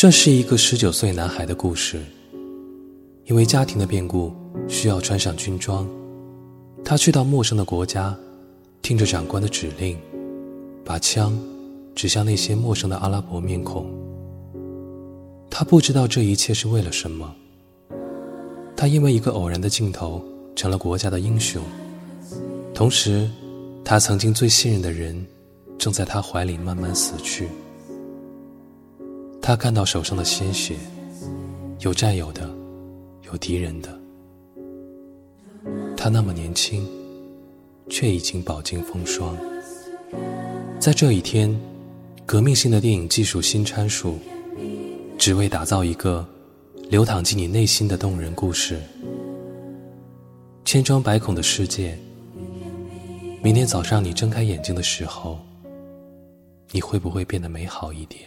这是一个十九岁男孩的故事。因为家庭的变故，需要穿上军装，他去到陌生的国家，听着长官的指令，把枪指向那些陌生的阿拉伯面孔。他不知道这一切是为了什么。他因为一个偶然的镜头，成了国家的英雄。同时，他曾经最信任的人，正在他怀里慢慢死去。他看到手上的鲜血，有战友的，有敌人的。他那么年轻，却已经饱经风霜。在这一天，革命性的电影技术新参数，只为打造一个流淌进你内心的动人故事。千疮百孔的世界。明天早上你睁开眼睛的时候，你会不会变得美好一点？